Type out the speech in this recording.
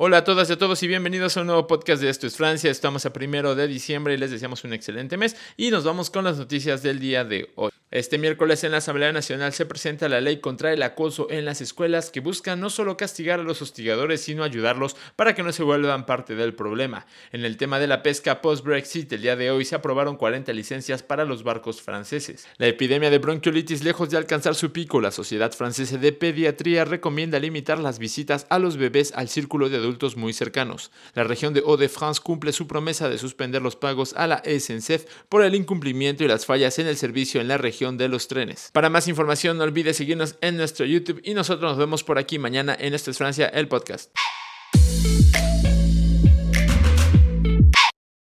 Hola a todas y a todos y bienvenidos a un nuevo podcast de Esto es Francia. Estamos a primero de diciembre y les deseamos un excelente mes y nos vamos con las noticias del día de hoy. Este miércoles en la Asamblea Nacional se presenta la ley contra el acoso en las escuelas que busca no solo castigar a los hostigadores, sino ayudarlos para que no se vuelvan parte del problema. En el tema de la pesca post-Brexit, el día de hoy se aprobaron 40 licencias para los barcos franceses. La epidemia de bronquiolitis, lejos de alcanzar su pico, la Sociedad Francesa de Pediatría recomienda limitar las visitas a los bebés al círculo de adultos muy cercanos. La región de Hauts-de-France cumple su promesa de suspender los pagos a la SNCF por el incumplimiento y las fallas en el servicio en la región de los trenes. Para más información no olvides seguirnos en nuestro YouTube y nosotros nos vemos por aquí mañana en Esto es Francia, el podcast.